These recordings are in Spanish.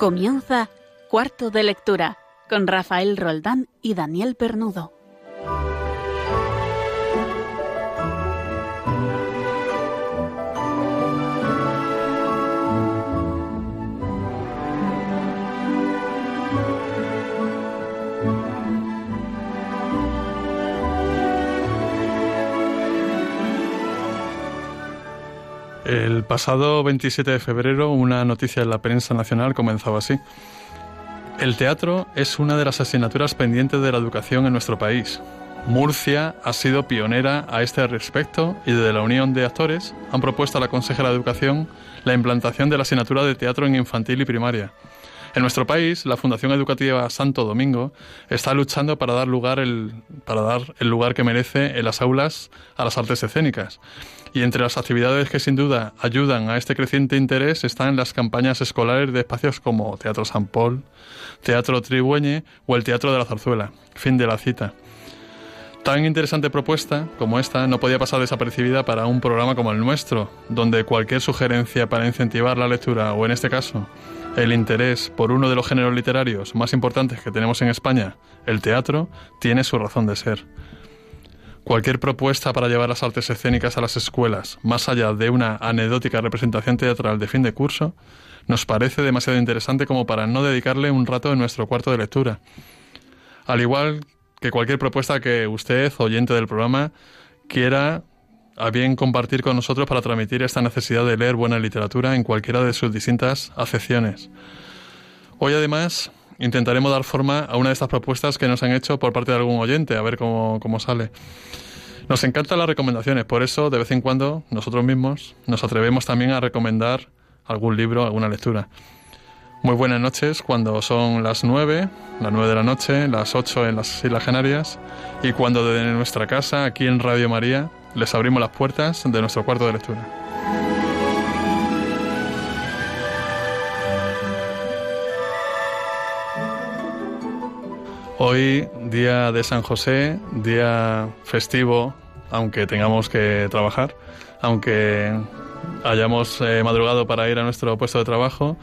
Comienza Cuarto de Lectura con Rafael Roldán y Daniel Pernudo. El pasado 27 de febrero una noticia en la prensa nacional comenzaba así. El teatro es una de las asignaturas pendientes de la educación en nuestro país. Murcia ha sido pionera a este respecto y desde la Unión de Actores han propuesto a la consejera de Educación la implantación de la asignatura de teatro en infantil y primaria. En nuestro país, la Fundación Educativa Santo Domingo está luchando para dar, lugar el, para dar el lugar que merece en las aulas a las artes escénicas. Y entre las actividades que sin duda ayudan a este creciente interés están las campañas escolares de espacios como Teatro San Paul, Teatro Trigüeñe o el Teatro de la Zarzuela. Fin de la cita. Tan interesante propuesta como esta no podía pasar desapercibida para un programa como el nuestro, donde cualquier sugerencia para incentivar la lectura o en este caso el interés por uno de los géneros literarios más importantes que tenemos en España, el teatro, tiene su razón de ser. Cualquier propuesta para llevar las artes escénicas a las escuelas, más allá de una anecdótica representación teatral de fin de curso, nos parece demasiado interesante como para no dedicarle un rato en nuestro cuarto de lectura. Al igual que cualquier propuesta que usted, oyente del programa, quiera a bien compartir con nosotros para transmitir esta necesidad de leer buena literatura en cualquiera de sus distintas acepciones. Hoy además intentaremos dar forma a una de estas propuestas que nos han hecho por parte de algún oyente, a ver cómo, cómo sale. Nos encantan las recomendaciones, por eso de vez en cuando nosotros mismos nos atrevemos también a recomendar algún libro, alguna lectura. Muy buenas noches cuando son las 9, las 9 de la noche, las 8 en las Islas Canarias y cuando desde nuestra casa, aquí en Radio María, les abrimos las puertas de nuestro cuarto de lectura. Hoy, día de San José, día festivo, aunque tengamos que trabajar, aunque hayamos eh, madrugado para ir a nuestro puesto de trabajo,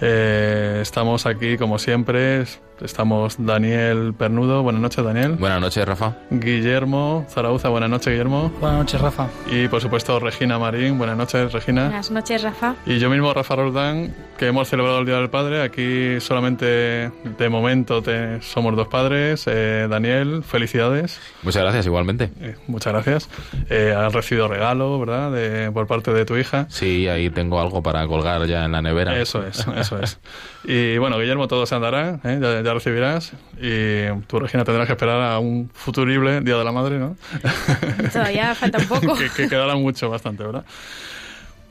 eh, estamos aquí como siempre Estamos Daniel Pernudo. Buenas noches, Daniel. Buenas noches, Rafa. Guillermo Zarauza. Buenas noches, Guillermo. Buenas noches, Rafa. Y por supuesto, Regina Marín. Buenas noches, Regina. Buenas noches, Rafa. Y yo mismo, Rafa Roldán, que hemos celebrado el Día del Padre. Aquí solamente de momento somos dos padres. Eh, Daniel, felicidades. Muchas gracias, igualmente. Eh, muchas gracias. Eh, has recibido regalo, ¿verdad? De, por parte de tu hija. Sí, ahí tengo algo para colgar ya en la nevera. Eso es, eso es. Y bueno, Guillermo, todo se andará. Ya, ya recibirás y tú, Regina, tendrás que esperar a un futurible Día de la Madre, ¿no? Todavía falta un poco. que, que, quedará mucho, bastante, ¿verdad?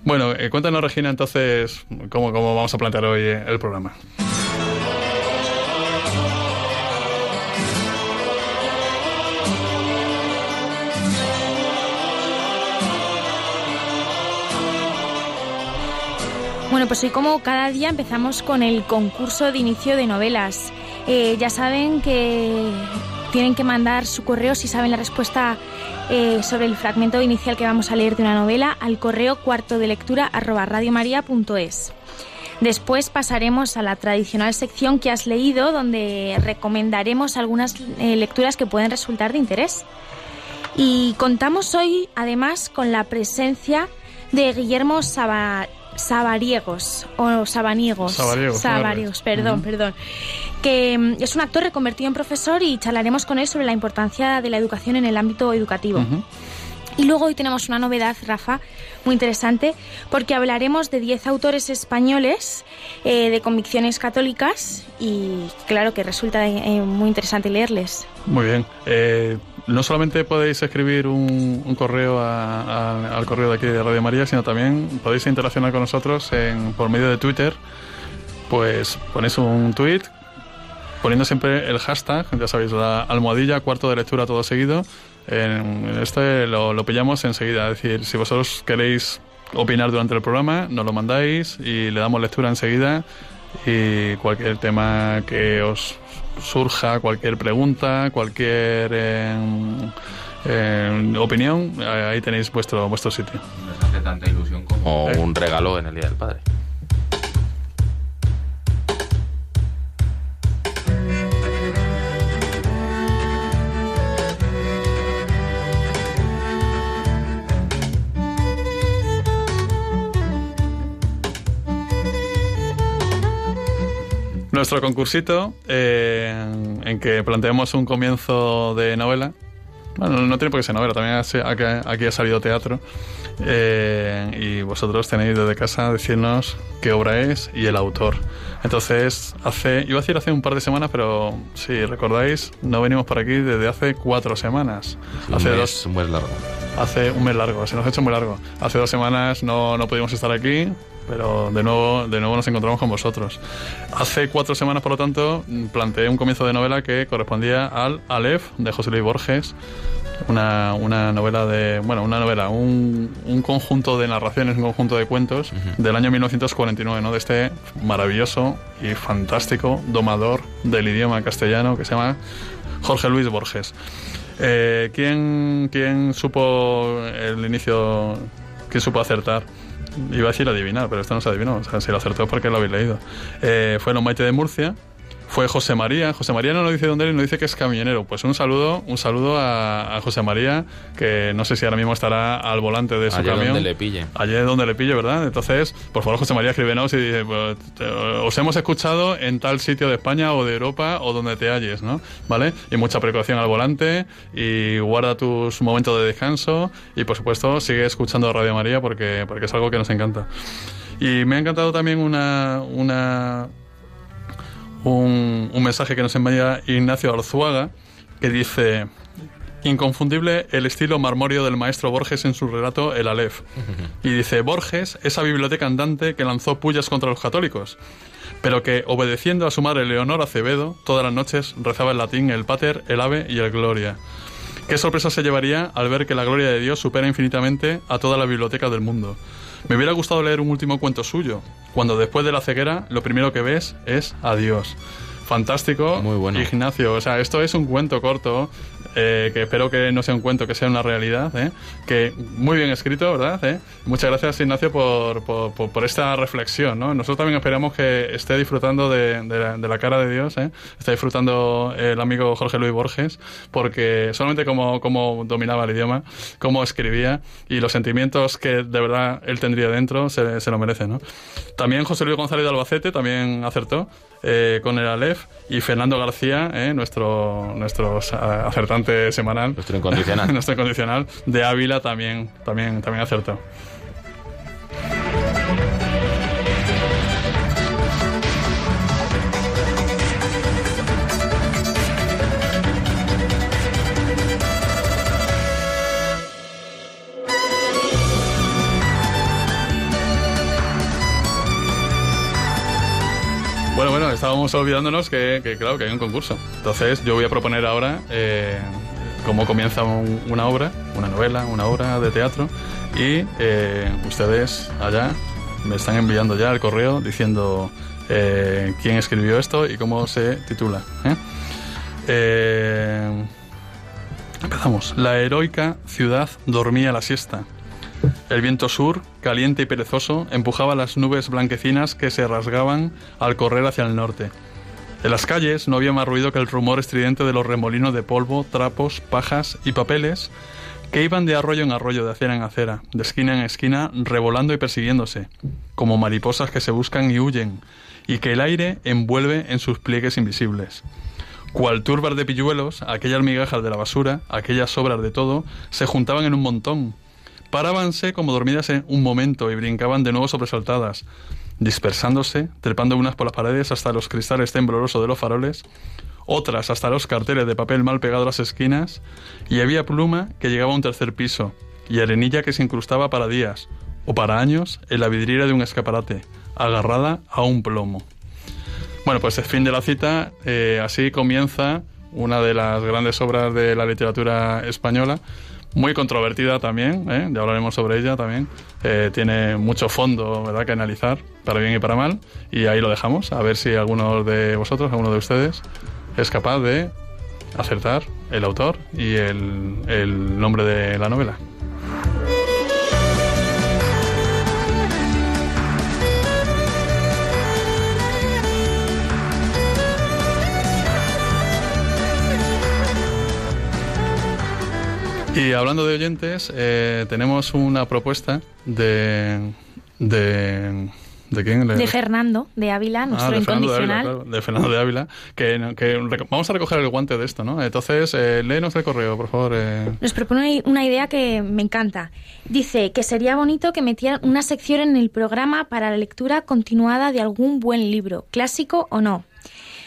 Bueno, eh, cuéntanos, Regina, entonces, cómo, cómo vamos a plantear hoy eh, el programa. Bueno, pues hoy como cada día empezamos con el concurso de inicio de novelas. Eh, ya saben que tienen que mandar su correo si saben la respuesta eh, sobre el fragmento inicial que vamos a leer de una novela al correo cuarto de lectura arroba radiomaria.es. Después pasaremos a la tradicional sección que has leído, donde recomendaremos algunas eh, lecturas que pueden resultar de interés. Y contamos hoy, además, con la presencia de Guillermo Saba Sabariegos o Sabaniegos. Sabariegos. perdón, perdón. Que mm, es un actor reconvertido en profesor y charlaremos con él sobre la importancia de la educación en el ámbito educativo. Y luego hoy tenemos una novedad, Rafa, muy interesante, porque hablaremos de 10 autores españoles eh, de convicciones católicas y claro que resulta eh, muy interesante leerles. Muy bien. Eh, no solamente podéis escribir un, correo al correo de aquí de Radio María, sino también podéis interaccionar con nosotros en, por medio de Twitter. Pues ponéis un tweet poniendo siempre el hashtag, ya sabéis, la almohadilla, cuarto de lectura todo seguido. En este lo, lo pillamos enseguida. Es decir, si vosotros queréis opinar durante el programa, nos lo mandáis y le damos lectura enseguida. Y cualquier tema que os surja cualquier pregunta, cualquier eh, eh, opinión, ahí tenéis vuestro, vuestro sitio. Nos hace tanta ilusión como un regalo en el Día del Padre. Nuestro concursito, eh, en que planteamos un comienzo de novela. Bueno, no tiene por qué ser novela, también aquí ha salido teatro. Eh, y vosotros tenéis desde casa decirnos qué obra es y el autor. Entonces, hace, iba a decir hace un par de semanas, pero si recordáis, no venimos por aquí desde hace cuatro semanas. hace un mes, dos, un mes largo. Hace un mes largo, se nos ha hecho muy largo. Hace dos semanas no, no pudimos estar aquí, pero de nuevo, de nuevo nos encontramos con vosotros. Hace cuatro semanas, por lo tanto, planteé un comienzo de novela que correspondía al Aleph de José Luis Borges, una, una novela de, bueno, una novela, un, un, conjunto de narraciones, un conjunto de cuentos del año 1949, ¿no? De este maravilloso y fantástico domador del idioma castellano que se llama Jorge Luis Borges. Eh, ¿quién, ¿Quién supo el inicio, quién supo acertar? Iba a decir adivinar, pero esto no se adivinó. O sea, si lo acertó porque lo habéis leído. Eh, fue el Maite de Murcia, fue José María. José María no nos dice dónde y nos dice que es camionero. Pues un saludo, un saludo a, a, José María, que no sé si ahora mismo estará al volante de su Allá camión. donde le pille. Allí donde le pille, ¿verdad? Entonces, por favor, José María, escríbenos y dice, pues, te, os hemos escuchado en tal sitio de España o de Europa o donde te halles, ¿no? ¿Vale? Y mucha precaución al volante y guarda tus momentos de descanso y, por supuesto, sigue escuchando Radio María porque, porque es algo que nos encanta. Y me ha encantado también una, una, un, un, mensaje que nos envía Ignacio Arzuaga, que dice, inconfundible el estilo marmóreo del maestro Borges en su relato El Aleph. Y dice, Borges, esa biblioteca andante que lanzó pullas contra los católicos, pero que, obedeciendo a su madre Leonor Acevedo, todas las noches rezaba en latín el Pater, el Ave y el Gloria. ¿Qué sorpresa se llevaría al ver que la gloria de Dios supera infinitamente a toda la biblioteca del mundo? Me hubiera gustado leer un último cuento suyo, cuando después de la ceguera lo primero que ves es a Dios. Fantástico, Muy bueno. Ignacio. O sea, esto es un cuento corto, eh, que espero que no sea un cuento, que sea una realidad. ¿eh? Que muy bien escrito, ¿verdad? ¿Eh? Muchas gracias, Ignacio, por, por, por, por, esta reflexión. ¿no? Nosotros también esperamos que esté disfrutando de, de, la, de la, cara de Dios, ¿eh? esté disfrutando el amigo Jorge Luis Borges, porque solamente como, como dominaba el idioma, cómo escribía y los sentimientos que de verdad él tendría dentro se, se lo merece. ¿no? También José Luis González de Albacete también acertó. Eh, con el Aleph y Fernando García, eh, nuestro, nuestro acertante semanal. Nuestro incondicional. nuestro incondicional de Ávila también, también, también acertó. Estábamos olvidándonos que, claro, que hay un concurso. Entonces, yo voy a proponer ahora eh, cómo comienza un, una obra, una novela, una obra de teatro, y eh, ustedes allá me están enviando ya el correo diciendo eh, quién escribió esto y cómo se titula. empezamos. La heroica ciudad dormía la siesta. El viento sur, caliente y perezoso, empujaba las nubes blanquecinas que se rasgaban al correr hacia el norte. En las calles no había más ruido que el rumor estridente de los remolinos de polvo, trapos, pajas y papeles que iban de arroyo en arroyo, de acera en acera, de esquina en esquina, revolando y persiguiéndose, como mariposas que se buscan y huyen, y que el aire envuelve en sus pliegues invisibles. Cual turbas de pilluelos, aquellas migajas de la basura, aquellas sobras de todo, se juntaban en un montón, parábanse como dormidas un momento y brincaban de nuevo sobresaltadas, dispersándose, trepando unas por las paredes hasta los cristales temblorosos de los faroles, otras hasta los carteles de papel mal pegados a las esquinas, y había pluma que llegaba a un tercer piso, y arenilla que se incrustaba para días, o para años, en la vidriera de un escaparate, agarrada a un plomo. Bueno, pues el fin de la cita, eh, así comienza una de las grandes obras de la literatura española, muy controvertida también, ¿eh? ya hablaremos sobre ella también. Eh, tiene mucho fondo ¿verdad? que analizar, para bien y para mal, y ahí lo dejamos, a ver si alguno de vosotros, alguno de ustedes, es capaz de acertar el autor y el, el nombre de la novela. Y hablando de oyentes, eh, tenemos una propuesta de, de, ¿De quién? De Fernando de Ávila, nuestro ah, de incondicional. Fernando de Ávila, claro, de Fernando de Ávila. Que, que, vamos a recoger el guante de esto, ¿no? Entonces, eh, léenos el correo, por favor. Eh. Nos propone una idea que me encanta. Dice que sería bonito que metieran una sección en el programa para la lectura continuada de algún buen libro, clásico o no.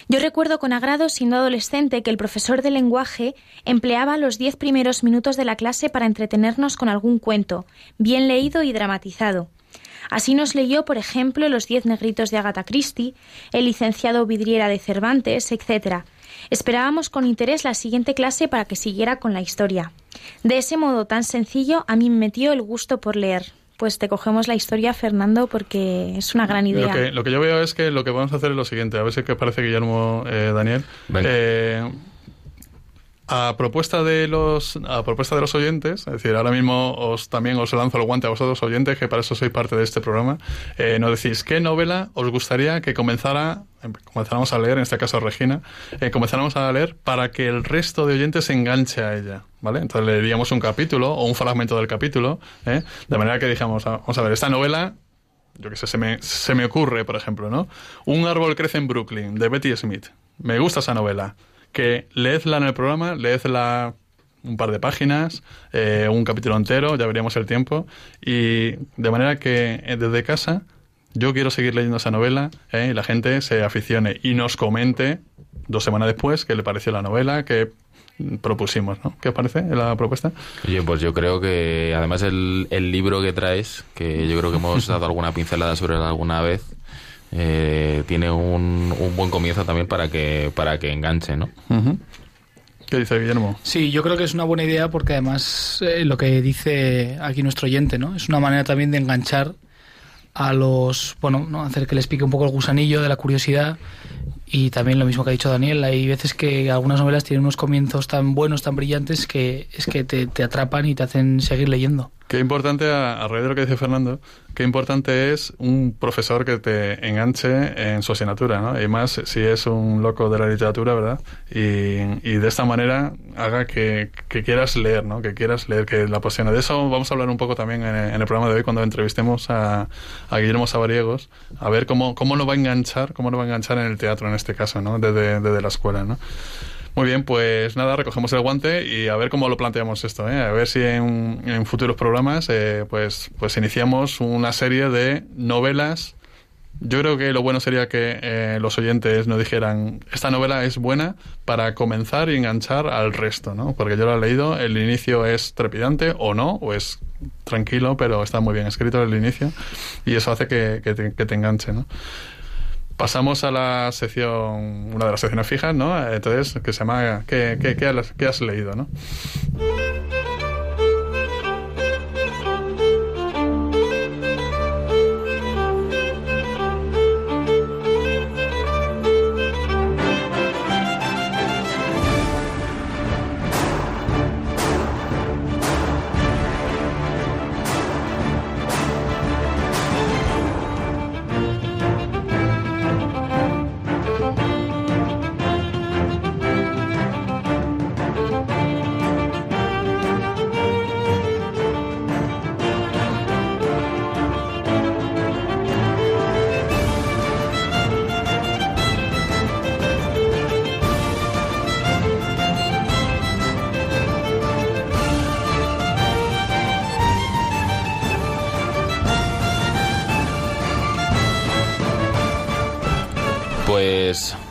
Yo recuerdo con agrado, siendo adolescente, que el profesor de lenguaje empleaba los diez primeros minutos de la clase para entretenernos con algún cuento, bien leído y dramatizado. Así nos leyó, por ejemplo, Los diez negritos de Agatha Christie, El licenciado Vidriera de Cervantes, etc. Esperábamos con interés la siguiente clase para que siguiera con la historia. De ese modo tan sencillo, a mí me metió el gusto por leer pues te cogemos la historia, Fernando, porque es una gran idea. Lo que, lo que yo veo es que lo que vamos a hacer es lo siguiente, a ver si os parece, Guillermo, eh, Daniel. Eh, a propuesta de los a propuesta de los oyentes, es decir, ahora mismo os también os lanzo el guante a vosotros oyentes, que para eso sois parte de este programa, eh, nos decís qué novela os gustaría que comenzara comenzáramos a leer, en este caso Regina, eh, comenzáramos a leer para que el resto de oyentes se enganche a ella, ¿vale? Entonces leeríamos un capítulo o un fragmento del capítulo, ¿eh? de manera que dijamos, ah, vamos a ver, esta novela yo qué sé, se me, se me ocurre, por ejemplo, ¿no? Un árbol crece en Brooklyn, de Betty Smith. Me gusta esa novela que leedla en el programa, leedla un par de páginas, eh, un capítulo entero, ya veríamos el tiempo, y de manera que eh, desde casa yo quiero seguir leyendo esa novela eh, y la gente se aficione y nos comente dos semanas después qué le pareció la novela, qué propusimos, ¿no? ¿Qué os parece la propuesta? Oye, pues yo creo que además el, el libro que traes, que yo creo que hemos dado alguna pincelada sobre él alguna vez, eh, tiene un, un, buen comienzo también para que, para que enganche, ¿no? ¿Qué dice Guillermo? Sí, yo creo que es una buena idea porque además eh, lo que dice aquí nuestro oyente, ¿no? Es una manera también de enganchar a los, bueno, ¿no? hacer que les pique un poco el gusanillo de la curiosidad y también lo mismo que ha dicho Daniel, hay veces que algunas novelas tienen unos comienzos tan buenos, tan brillantes que es que te, te atrapan y te hacen seguir leyendo. Qué importante, a, raíz de lo que dice Fernando, qué importante es un profesor que te enganche en su asignatura, ¿no? Y más si es un loco de la literatura, ¿verdad? Y, y de esta manera haga que, que, quieras leer, ¿no? Que quieras leer, que la apasione. De eso vamos a hablar un poco también en, en el programa de hoy cuando entrevistemos a, a, Guillermo Sabariegos, a ver cómo, cómo lo va a enganchar, cómo lo va a enganchar en el teatro en este caso, ¿no? Desde, desde la escuela, ¿no? Muy bien, pues nada, recogemos el guante y a ver cómo lo planteamos esto, ¿eh? a ver si en, en futuros programas eh, pues, pues iniciamos una serie de novelas. Yo creo que lo bueno sería que eh, los oyentes nos dijeran, esta novela es buena para comenzar y enganchar al resto, ¿no? Porque yo lo he leído, el inicio es trepidante o no, o es tranquilo, pero está muy bien escrito el inicio y eso hace que, te, que te enganche, ¿no? Pasamos a la sección, una de las secciones fijas, ¿no? Entonces, que se llama ¿Qué, qué, has, qué has leído, no?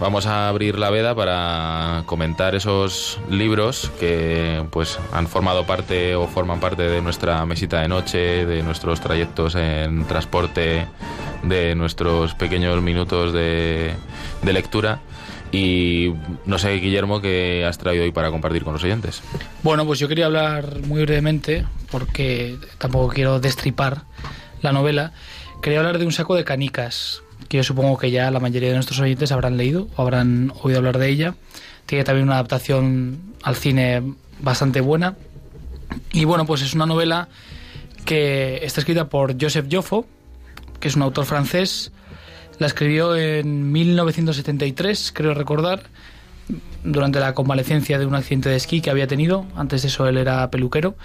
Vamos a abrir la veda para comentar esos libros que pues han formado parte o forman parte de nuestra mesita de noche, de nuestros trayectos en transporte, de nuestros pequeños minutos de, de lectura. Y no sé, Guillermo, ¿qué has traído hoy para compartir con los oyentes? Bueno, pues yo quería hablar muy brevemente, porque tampoco quiero destripar la novela. Quería hablar de un saco de canicas, que yo supongo que ya la mayoría de nuestros oyentes habrán leído o habrán oído hablar de ella. Tiene también una adaptación al cine bastante buena. Y bueno, pues es una novela que está escrita por Joseph Joffo, que es un autor francés. La escribió en 1973, creo recordar, durante la convalecencia de un accidente de esquí que había tenido. Antes de eso él era peluquero.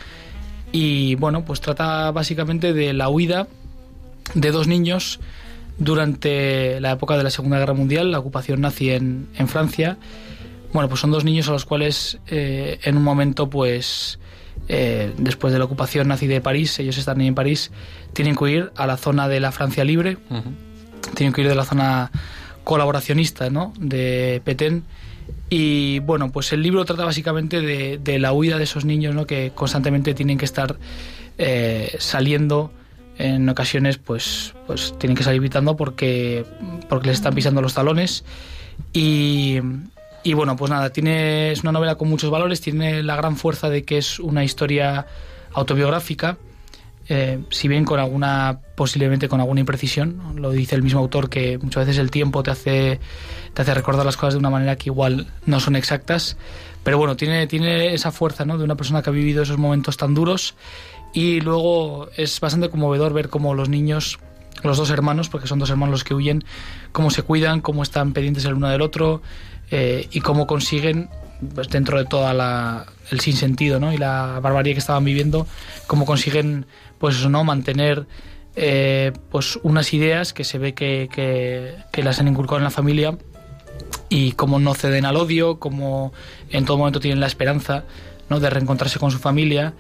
Y bueno, pues trata básicamente de la huida de dos niños durante la época de la Segunda Guerra Mundial, la ocupación nazi en, en Francia. Bueno, pues son dos niños a los cuales eh, en un momento, pues eh, después de la ocupación nazi de París, ellos están en París, tienen que ir a la zona de la Francia libre, tienen que ir de la zona colaboracionista ¿no? de Petén. Y bueno, pues el libro trata básicamente de, de la huida de esos niños ¿no? que constantemente tienen que estar eh, saliendo en ocasiones pues, pues tienen que salir gritando porque, porque les están pisando los talones. Y, y bueno, pues nada, tiene, es una novela con muchos valores, tiene la gran fuerza de que es una historia autobiográfica, eh, si bien con alguna, posiblemente con alguna imprecisión, lo dice el mismo autor que muchas veces el tiempo te hace, te hace recordar las cosas de una manera que igual no son exactas, pero bueno, tiene, tiene esa fuerza ¿no? de una persona que ha vivido esos momentos tan duros y luego es bastante conmovedor ver cómo los niños, los dos hermanos, porque son dos hermanos los que huyen, cómo se cuidan, cómo están pendientes el uno del otro eh, y cómo consiguen, pues dentro de toda la el sinsentido ¿no? y la barbarie que estaban viviendo, cómo consiguen pues ¿no? mantener eh, pues unas ideas que se ve que, que, que las han inculcado en la familia y cómo no ceden al odio, cómo en todo momento tienen la esperanza ¿no? de reencontrarse con su familia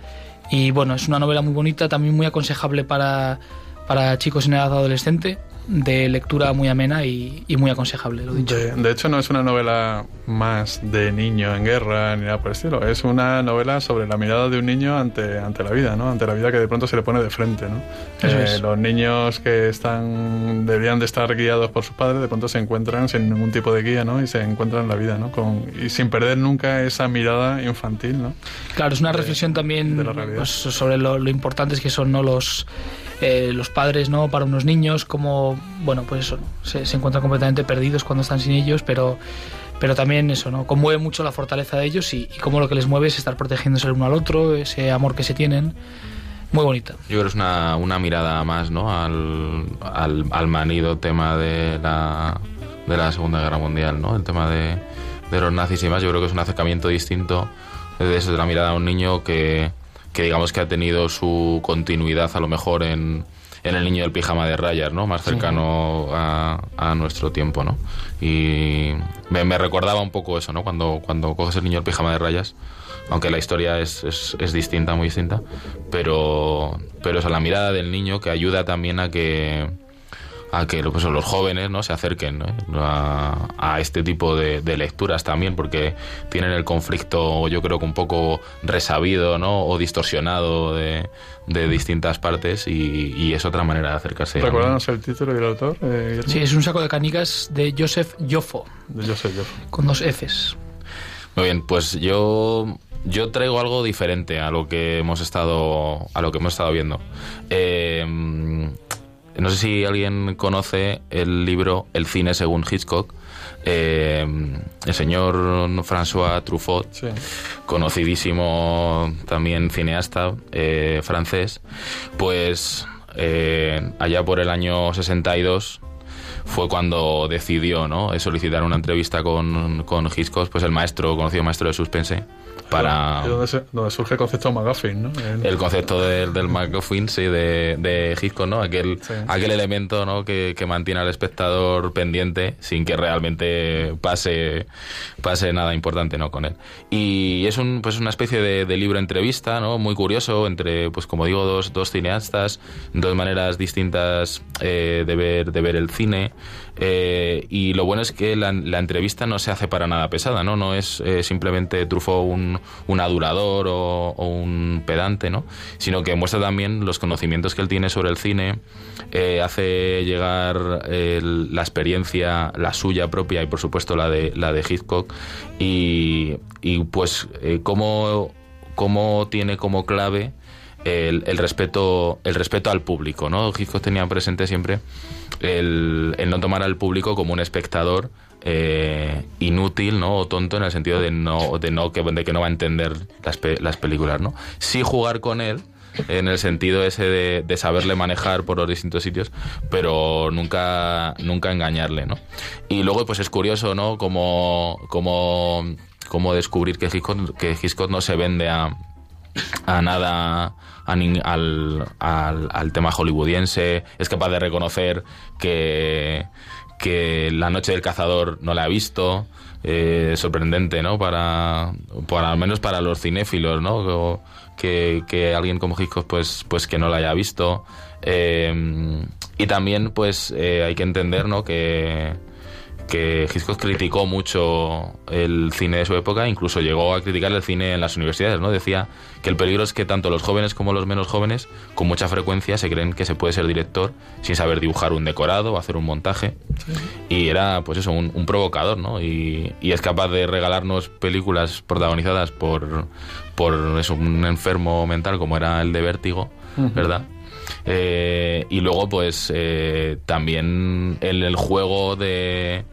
y bueno, es una novela muy bonita, también muy aconsejable para, para chicos en edad adolescente, de lectura muy amena y, y muy aconsejable, lo dicho. De, de, hecho, no es una novela más de niño en guerra ni nada por el estilo. Es una novela sobre la mirada de un niño ante, ante la vida, ¿no? Ante la vida que de pronto se le pone de frente, ¿no? Eh. Los niños que están deberían de estar guiados por sus padres de pronto se encuentran sin ningún tipo de guía, ¿no? Y se encuentran en la vida, ¿no? Con, y sin perder nunca esa mirada infantil, ¿no? Claro, es una de, reflexión también pues, sobre lo, lo importantes que son, ¿no? Los eh, los padres no para unos niños como bueno pues eso se, se, encuentran completamente perdidos cuando están sin ellos pero pero también eso no conmueve mucho la fortaleza de ellos y, y cómo lo que les mueve es estar protegiéndose el uno al otro ese amor que se tienen. Muy bonita. Yo creo que es una, una mirada más no al, al, manido tema de la de la segunda guerra mundial no el tema de, de los nazis y más yo creo que es un acercamiento distinto de eso de la mirada a un niño que que digamos que ha tenido su continuidad a lo mejor en, en el niño del pijama de rayas, ¿no? Más cercano sí. a, a, nuestro tiempo, ¿no? Y me, me, recordaba un poco eso, ¿no? Cuando, cuando coges el niño del pijama de rayas, aunque la historia es, es, es distinta, muy distinta, pero, pero es a la mirada del niño que ayuda también a que a que pues, los jóvenes no se acerquen ¿no? A, a, este tipo de, de, lecturas también porque tienen el conflicto yo creo que un poco resabido ¿no? o distorsionado de, de distintas partes y, y, es otra manera de acercarse ¿Recuérdanos el título y el autor? Eh, sí, es un saco de canicas de Joseph Joffo de Joseph Joffo con dos Fs muy bien, pues yo yo traigo algo diferente a lo que hemos estado a lo que hemos estado viendo eh, no sé si alguien conoce el libro El cine según Hitchcock. Eh, el señor François Truffaut, sí. conocidísimo también cineasta eh, francés, pues eh, allá por el año 62 fue cuando decidió ¿no? solicitar una entrevista con, con Hitchcock, pues el maestro, conocido maestro de suspense, para... ¿Y dónde, donde surge el concepto McGuffin, ¿no? El, el concepto del, del McGuffin, sí, de, de Hitchcock, ¿no? Aquel, sí. aquel elemento, ¿no? Que, que, mantiene al espectador pendiente sin que realmente pase, pase nada importante, ¿no? Con él. Y es un, pues una especie de, de libro entrevista, ¿no? Muy curioso entre, pues como digo, dos, dos cineastas, dos maneras distintas eh, de, ver, de ver el cine. Eh, y lo bueno es que la, entrevista no se hace para nada pesada, ¿no? No es eh, simplemente Truffaut un, un adulador o, un pedante, ¿no? Sino que muestra también los conocimientos que él tiene sobre el cine, eh, hace llegar la experiencia, la suya propia y por supuesto la de, la de Hitchcock y, y pues cómo, cómo tiene como clave el, respeto el respeto al público no Hitchcock tenía presente siempre el, el no tomar al público como un espectador eh, inútil no o tonto en el sentido de no de no que, de que no va a entender las, pe las películas no sí jugar con él en el sentido ese de, de, saberle manejar por los distintos sitios, pero nunca, nunca engañarle, ¿no? Y luego, pues es curioso, ¿no? Como, como, como descubrir que Hitchcock, que Hitchcock no se vende a, a nada al, al, tema hollywoodiense, es capaz de reconocer que, que La Noche del Cazador no la ha visto. Eh, sorprendente, ¿no? Para, para, al menos para los cinéfilos, ¿no? Que, que alguien como Hitchcock, pues, pues que no la haya visto. Eh, y también, pues, eh, hay que entender, ¿no? Que, que Hitchcock criticó mucho el cine de su época, incluso llegó a criticar el cine en las universidades, ¿no? Decía que el peligro es que tanto los jóvenes como los menos jóvenes, con mucha frecuencia, se creen que se puede ser director sin saber dibujar un decorado o hacer un montaje. Y era, pues eso, un, provocador, ¿no? Y, es capaz de regalarnos películas protagonizadas por, por un enfermo mental como era el de Vértigo, ¿verdad? Eh, y luego, pues, eh, también el juego de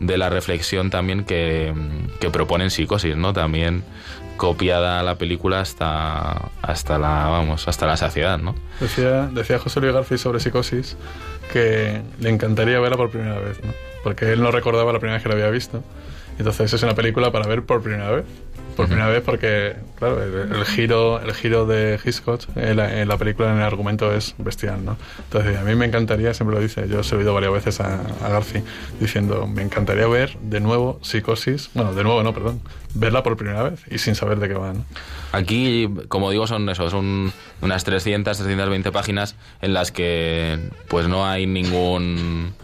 de la reflexión también que, que proponen Psicosis, ¿no? También copiada la película hasta hasta la vamos hasta la saciedad no decía decía José Luis García sobre psicosis que le encantaría verla por primera vez ¿no? porque él no recordaba la primera vez que la había visto entonces es una película para ver por primera vez por primera vez porque, claro, el, giro el giro de Hitchcock en la, película, en el argumento es bestial, ¿no? Entonces, a mí me encantaría, siempre lo dice, yo he oído varias veces a, a Garci diciendo, me encantaría ver de nuevo Psicosis, bueno, de nuevo no, perdón, verla por primera vez y sin saber de qué va, ¿no? Aquí, como digo, son eso, son unas 300, 320 páginas en las que pues no hay ningún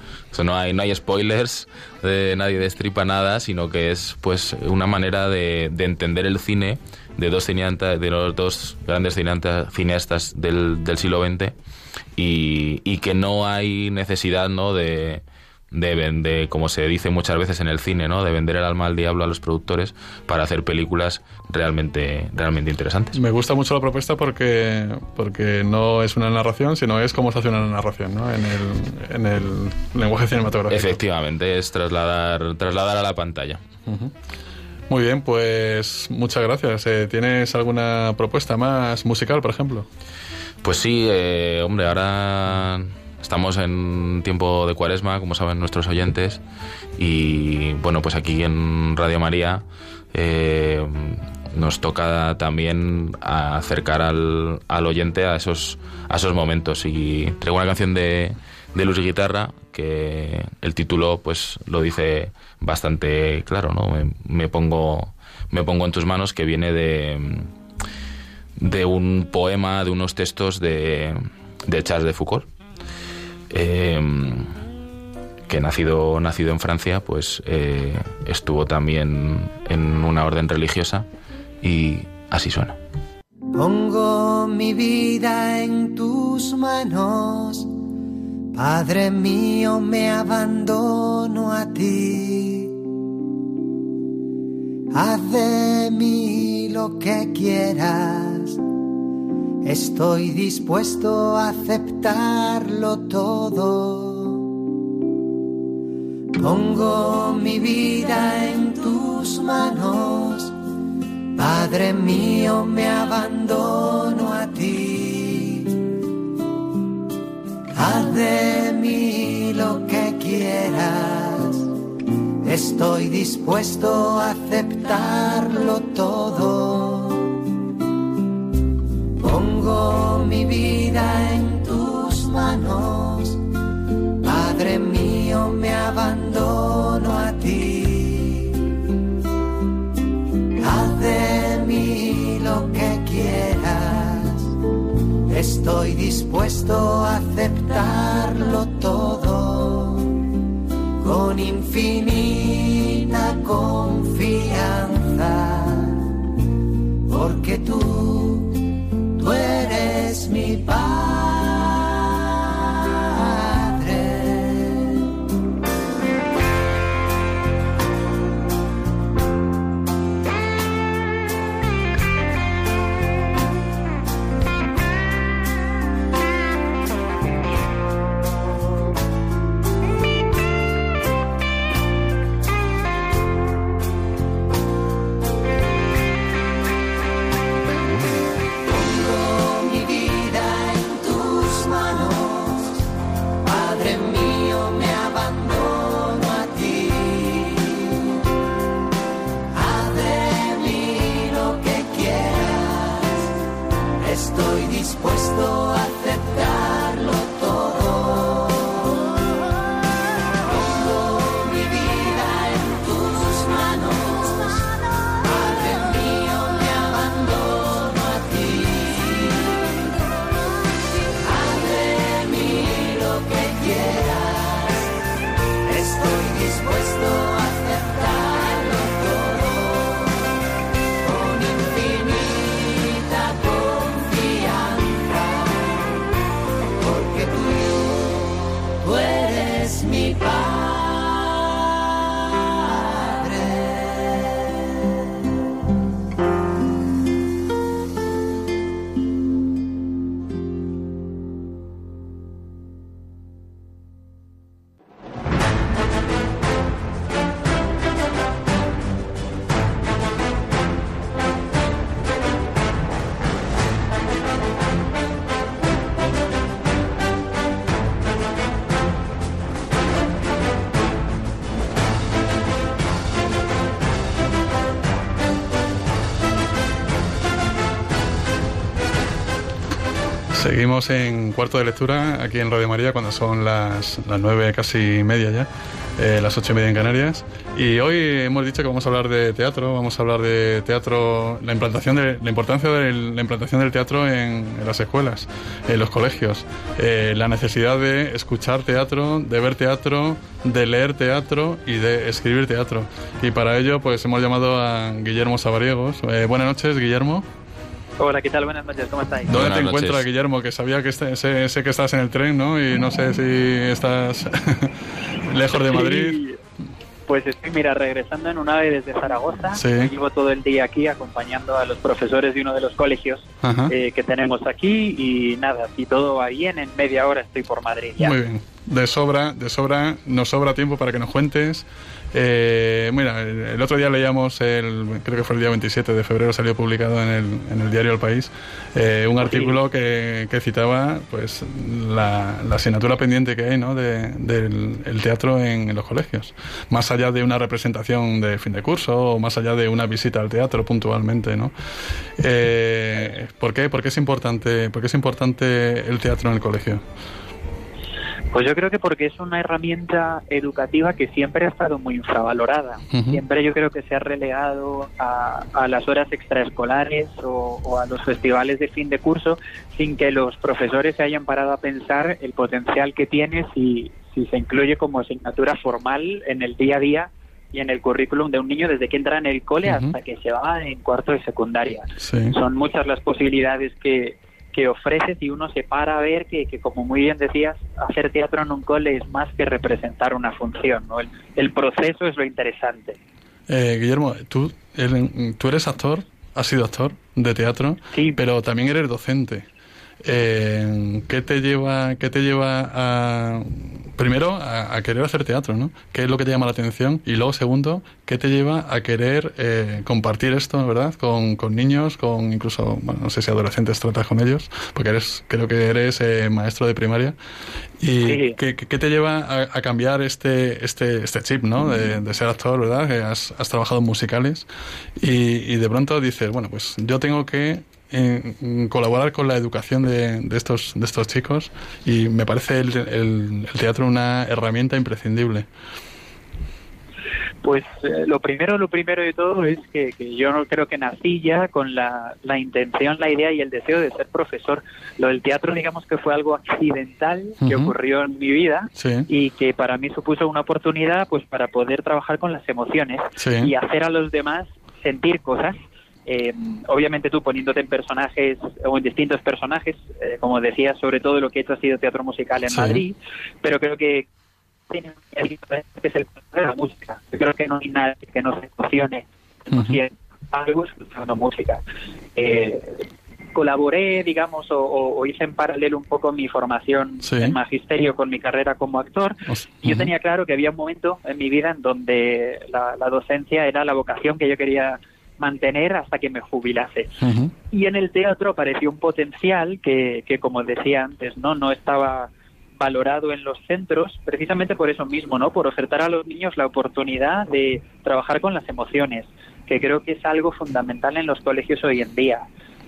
no hay, no hay spoilers, de, nadie destripa nada, sino que es pues una manera de, entender el cine de dos cineastas, de los dos grandes cineastas del, del siglo XX y, y, que no hay necesidad ¿no? de, de, como se dice muchas veces en el cine, ¿no? de vender el alma al diablo a los productores para hacer películas realmente, realmente interesantes. Me gusta mucho la propuesta porque, porque no es una narración, sino es cómo se hace una narración ¿no? en, el, en el lenguaje cinematográfico. Efectivamente, es trasladar, trasladar a la pantalla. Muy bien, pues muchas gracias. Eh, ¿Tienes alguna propuesta más musical, por ejemplo? Pues sí, eh, hombre, ahora Estamos en tiempo de cuaresma, como saben nuestros oyentes, y bueno, pues aquí en Radio María eh, nos toca también acercar al, al, oyente a esos, a esos momentos. Y traigo una canción de, de Luz y Guitarra que el título pues lo dice bastante claro, ¿no? Me, pongo, me pongo en tus manos que viene de, de un poema, de unos textos de, de Charles de Foucault Em, que nacido, nacido en Francia, pues eh, estuvo también en una orden religiosa y así suena. Pongo mi vida en tus manos, Padre mío, me abandono a ti. Haz de mí lo que quieras Estoy dispuesto a aceptarlo todo. Pongo mi vida en tus manos. Padre mío, me abandono a ti. Haz de mí lo que quieras. Estoy dispuesto a aceptarlo todo Pongo mi vida en tus manos, Padre mío, me abandono a ti. Haz de mí lo que quieras, estoy dispuesto a aceptarlo pass me Bye. Seguimos en cuarto de lectura aquí en Radio María cuando son las, las nueve casi media ya, eh, las ocho y media en Canarias. Y hoy hemos dicho que vamos a hablar de teatro, vamos a hablar de teatro, la implantación de la importancia de la implantación del teatro en, las escuelas, en los colegios, eh, la necesidad de escuchar teatro, de ver teatro, de leer teatro y de escribir teatro. Y para ello, pues hemos llamado a Guillermo Sabariegos. Eh, buenas noches, Guillermo. Hola, ¿qué tal? Buenas noches, ¿cómo estáis? ¿Dónde Buenas te noches. encuentras, Guillermo? Que sabía que este- sé, sé que estás en el tren, ¿no? Y no sé si estás lejos de Madrid. Sí, Pues estoy, mira, regresando en un ave desde Zaragoza. Sí. Llevo todo el día aquí acompañando a los profesores de uno de los colegios eh, que tenemos aquí y nada, si todo va bien, en media hora estoy por Madrid ya. Muy bien. De sobra, de sobra, nos sobra tiempo para que nos cuentes. Eh, mira, el, otro día leíamos, el, creo que fue el día 27 de febrero, salió publicado en el, en el diario El País, eh, un artículo que, que citaba pues la, la asignatura pendiente que hay ¿no? de, del el teatro en, en los colegios. Más allá de una representación de fin de curso o más allá de una visita al teatro puntualmente. ¿no? Eh, ¿por, qué? ¿Por qué es importante, por qué es importante el teatro en el colegio? Pues yo creo que porque es una herramienta educativa que siempre ha estado muy infravalorada. Siempre yo creo que se ha relegado a, a las horas extraescolares o, o a los festivales de fin de curso sin que los profesores se hayan parado a pensar el potencial que tiene si, si se incluye como asignatura formal en el día a día y en el currículum de un niño desde que entra en el cole hasta que se va en cuarto de secundaria. Sí. Son muchas las posibilidades que, que ofrece si uno se para a ver que, que, como muy bien decías, hacer teatro en un cole es más que representar una función. ¿no? El, el proceso es lo interesante. Eh, Guillermo, tú, el- tú eres actor, has sido actor de teatro, Sí. pero también eres docente. Eh, ¿Qué te lleva, qué te lleva a primero a, a querer hacer teatro, ¿no? ¿Qué es lo que te llama la atención? Y luego segundo, ¿qué te lleva a querer eh, compartir esto, verdad, con, con niños, con incluso, bueno, no sé si adolescentes tratas con ellos, porque eres, creo que eres eh, maestro de primaria. ¿Y Sí. qué, te lleva a, a cambiar este, este, este chip, ¿no? De, de ser actor, ¿verdad? Que has, has trabajado en musicales y, y de pronto dices, bueno, pues yo tengo que colaborar con la educación de, de estos, de estos chicos y me parece el, el- el teatro una herramienta imprescindible. Pues eh, lo primero, lo primero de todo es que, que yo no creo que nací ya con la, la intención, la idea y el deseo de ser profesor. Lo del teatro, digamos que fue algo accidental que ocurrió en mi vida Sí, y que para mí supuso una oportunidad pues para poder trabajar con las emociones sí. y hacer a los demás sentir cosas. Eh, obviamente tú poniéndote en personajes o en distintos personajes, eh, como decía, sobre todo lo que he hecho ha sido teatro musical en Sí. Madrid, pero creo que tiene es el de la música. Yo creo que no hay nadie que no se emocione Ujú. haciendo algo escuchando música. Eh, colaboré, digamos, o, hice en paralelo un poco mi formación Sí. en magisterio con mi carrera como actor yo tenía claro que había un momento en mi vida en donde la, la docencia era la vocación que yo quería mantener hasta que me jubilase. Y en el teatro apareció un potencial que, que como decía antes, no no estaba valorado en los centros precisamente por eso mismo, ¿no? Por ofertar a los niños la oportunidad de trabajar con las emociones, que creo que es algo fundamental en los colegios hoy en día.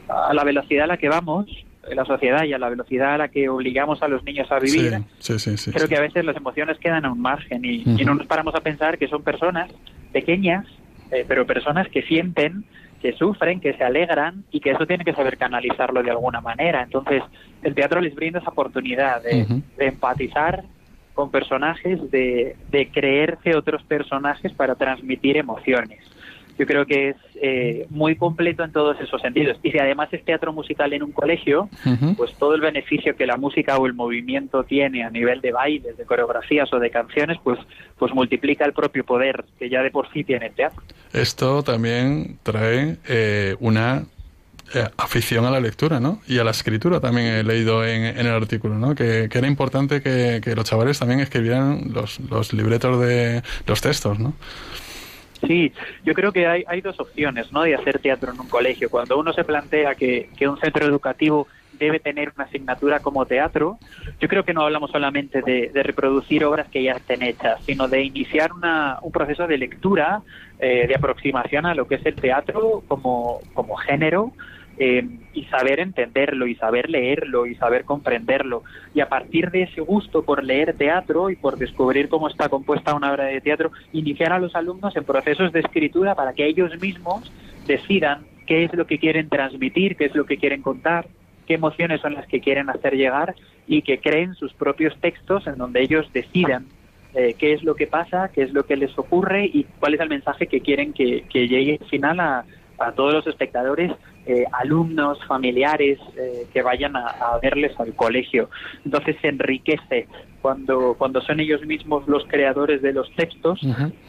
A la velocidad a la que vamos, en la sociedad y a la velocidad a la que obligamos a los niños a vivir, Sí, sí, sí, sí, creo que a veces las emociones quedan a un margen y no nos paramos a pensar que son personas pequeñas, eh, pero personas que sienten, que sufren, que se alegran y que eso tiene que saber canalizarlo de alguna manera. Entonces, el teatro les brinda esa oportunidad de, de empatizar con personajes, de, de creerse otros personajes para transmitir emociones. Yo creo que es eh, muy completo en todos esos sentidos. Y si además es teatro musical en un colegio, pues todo el beneficio que la música o el movimiento tiene a nivel de bailes, de coreografías o de canciones, pues, pues multiplica el propio poder que ya de por sí tiene el teatro. Esto también trae eh, una eh, afición a la lectura, ¿no? Y a la escritura también he leído en, en el artículo, ¿no? Que, que era importante que, que los chavales también escribieran los, los libretos de los textos, ¿no? Sí, yo creo que hay, hay dos opciones ¿no? de hacer teatro en un colegio. Cuando uno se plantea que, que un centro educativo debe tener una asignatura como teatro, yo creo que no hablamos solamente de, de reproducir obras que ya estén hechas, sino de iniciar una, un proceso de lectura, eh, de aproximación a lo que es el teatro como, como género, eh, y saber entenderlo y saber leerlo y saber comprenderlo. Y a partir de ese gusto por leer teatro y por descubrir cómo está compuesta una obra de teatro, iniciar a los alumnos en procesos de escritura para que ellos mismos decidan qué es lo que quieren transmitir, qué es lo que quieren contar, qué emociones son las que quieren hacer llegar y que creen sus propios textos en donde ellos decidan eh, qué es lo que pasa, qué es lo que les ocurre y cuál es el mensaje que quieren que, llegue al final a, todos los espectadores, eh, alumnos, familiares eh, que vayan a, verles al colegio. Entonces se enriquece cuando, cuando son ellos mismos los creadores de los textos.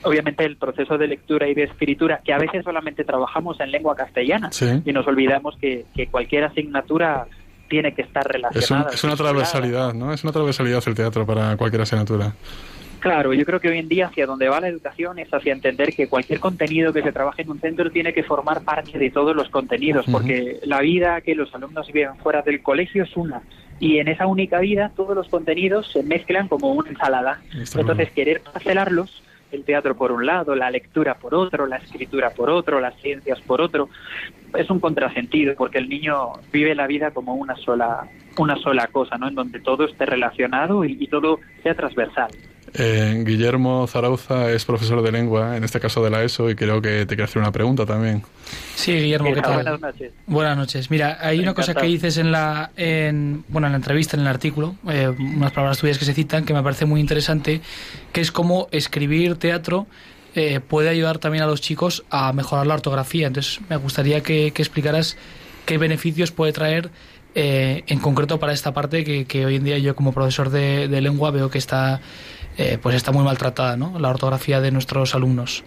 Obviamente el proceso de lectura y de escritura, que a veces solamente trabajamos en lengua castellana y nos olvidamos que, que cualquier asignatura tiene que estar relacionada. Es, una transversalidad, ¿no? Es una transversalidad el teatro para cualquier asignatura. Claro, yo creo que hoy en día hacia donde va la educación es hacia entender que cualquier contenido que se trabaje en un centro tiene que formar parte de todos los contenidos, porque la vida que los alumnos viven fuera del colegio es una. Y en esa única vida todos los contenidos se mezclan como una ensalada. Entonces querer parcelarlos, el teatro por un lado, la lectura por otro, la escritura por otro, las ciencias por otro, es un contrasentido porque el niño vive la vida como una sola una sola cosa, ¿no? En donde todo esté relacionado y todo sea transversal. Eh, Guillermo Zarauza es profesor de lengua, en este caso de la ESO, y creo que te quiere hacer una pregunta también. Sí, Guillermo, ¿qué tal? Buenas noches. Buenas noches. Mira, hay una cosa que dices en la, en, bueno, en la entrevista, en el artículo, eh, unas palabras tuyas que se citan, que me parece muy interesante, que es cómo escribir teatro eh, puede ayudar también a los chicos a mejorar la ortografía. Entonces, me gustaría que, explicaras qué beneficios puede traer en concreto para esta parte que, hoy en día yo como profesor de lengua veo que está eh, pues está muy maltratada, ¿no? La ortografía de nuestros alumnos.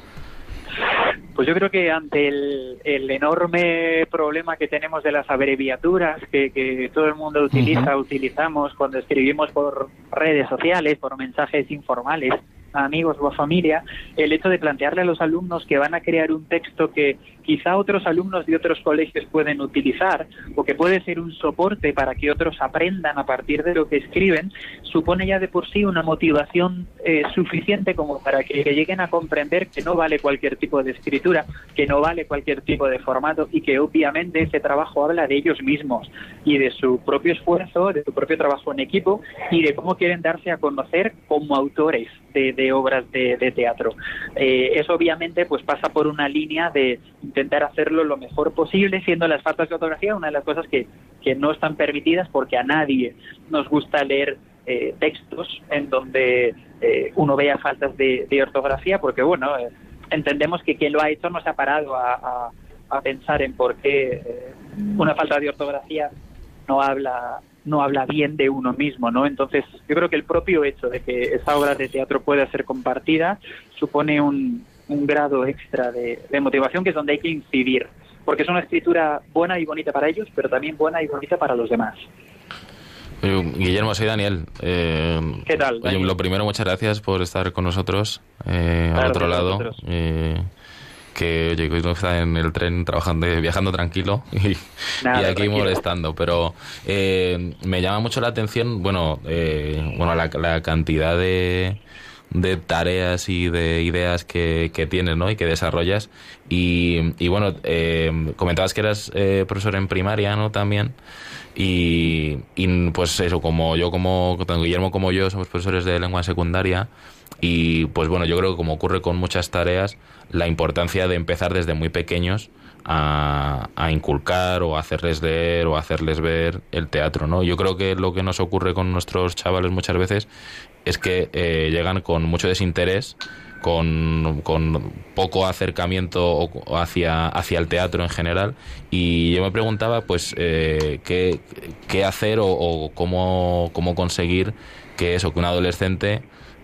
Pues yo creo que ante el, enorme problema que tenemos de las abreviaturas que, todo el mundo utiliza, utilizamos cuando escribimos por redes sociales, por mensajes informales, a amigos o a familia, el hecho de plantearle a los alumnos que van a crear un texto que quizá otros alumnos de otros colegios pueden utilizar o que puede ser un soporte para que otros aprendan a partir de lo que escriben, supone ya de por sí una motivación eh, suficiente como para que, lleguen a comprender que no vale cualquier tipo de escritura, que no vale cualquier tipo de formato y que obviamente ese trabajo habla de ellos mismos y de su propio esfuerzo, de su propio trabajo en equipo y de cómo quieren darse a conocer como autores de, obras de, teatro. Eh, eso obviamente pues pasa por una línea de intentar hacerlo lo mejor posible, siendo las faltas de ortografía una de las cosas que, que no están permitidas porque a nadie nos gusta leer eh, textos en donde eh, uno vea faltas de, ortografía, porque bueno, eh, entendemos que quien lo ha hecho no se ha parado a, a, pensar en por qué una falta de ortografía no habla no habla bien de uno mismo, ¿no? Entonces, yo creo que el propio hecho de que esa obra de teatro pueda ser compartida supone un, un grado extra de, motivación que es donde hay que incidir, porque es una escritura buena y bonita para ellos, pero también buena y bonita para los demás. Guillermo, soy Daniel. Eh, ¿Qué tal? lo primero, muchas gracias por estar con nosotros eh, al otro lado. Eh, que oye, hoy está en el tren trabajando, viajando tranquilo y, aquí molestando. Pero me llama mucho la atención, bueno, bueno la cantidad de de tareas y de ideas que, que tienes ¿no? y que desarrollas. Y, y bueno, eh, comentabas que eras eh, profesor en primaria ¿no? también. Y, y, pues eso, como yo, como tanto Guillermo como yo somos profesores de lengua secundaria. Y pues bueno, yo creo que como ocurre con muchas tareas, la importancia de empezar desde muy pequeños a, inculcar o hacerles leer o hacerles ver el teatro, ¿no? Yo creo que lo que nos ocurre con nuestros chavales muchas veces es que eh, llegan con mucho desinterés, con, con poco acercamiento hacia, hacia el teatro en general y yo me preguntaba pues eh, qué, qué, hacer o, cómo, cómo, conseguir que eso, que un adolescente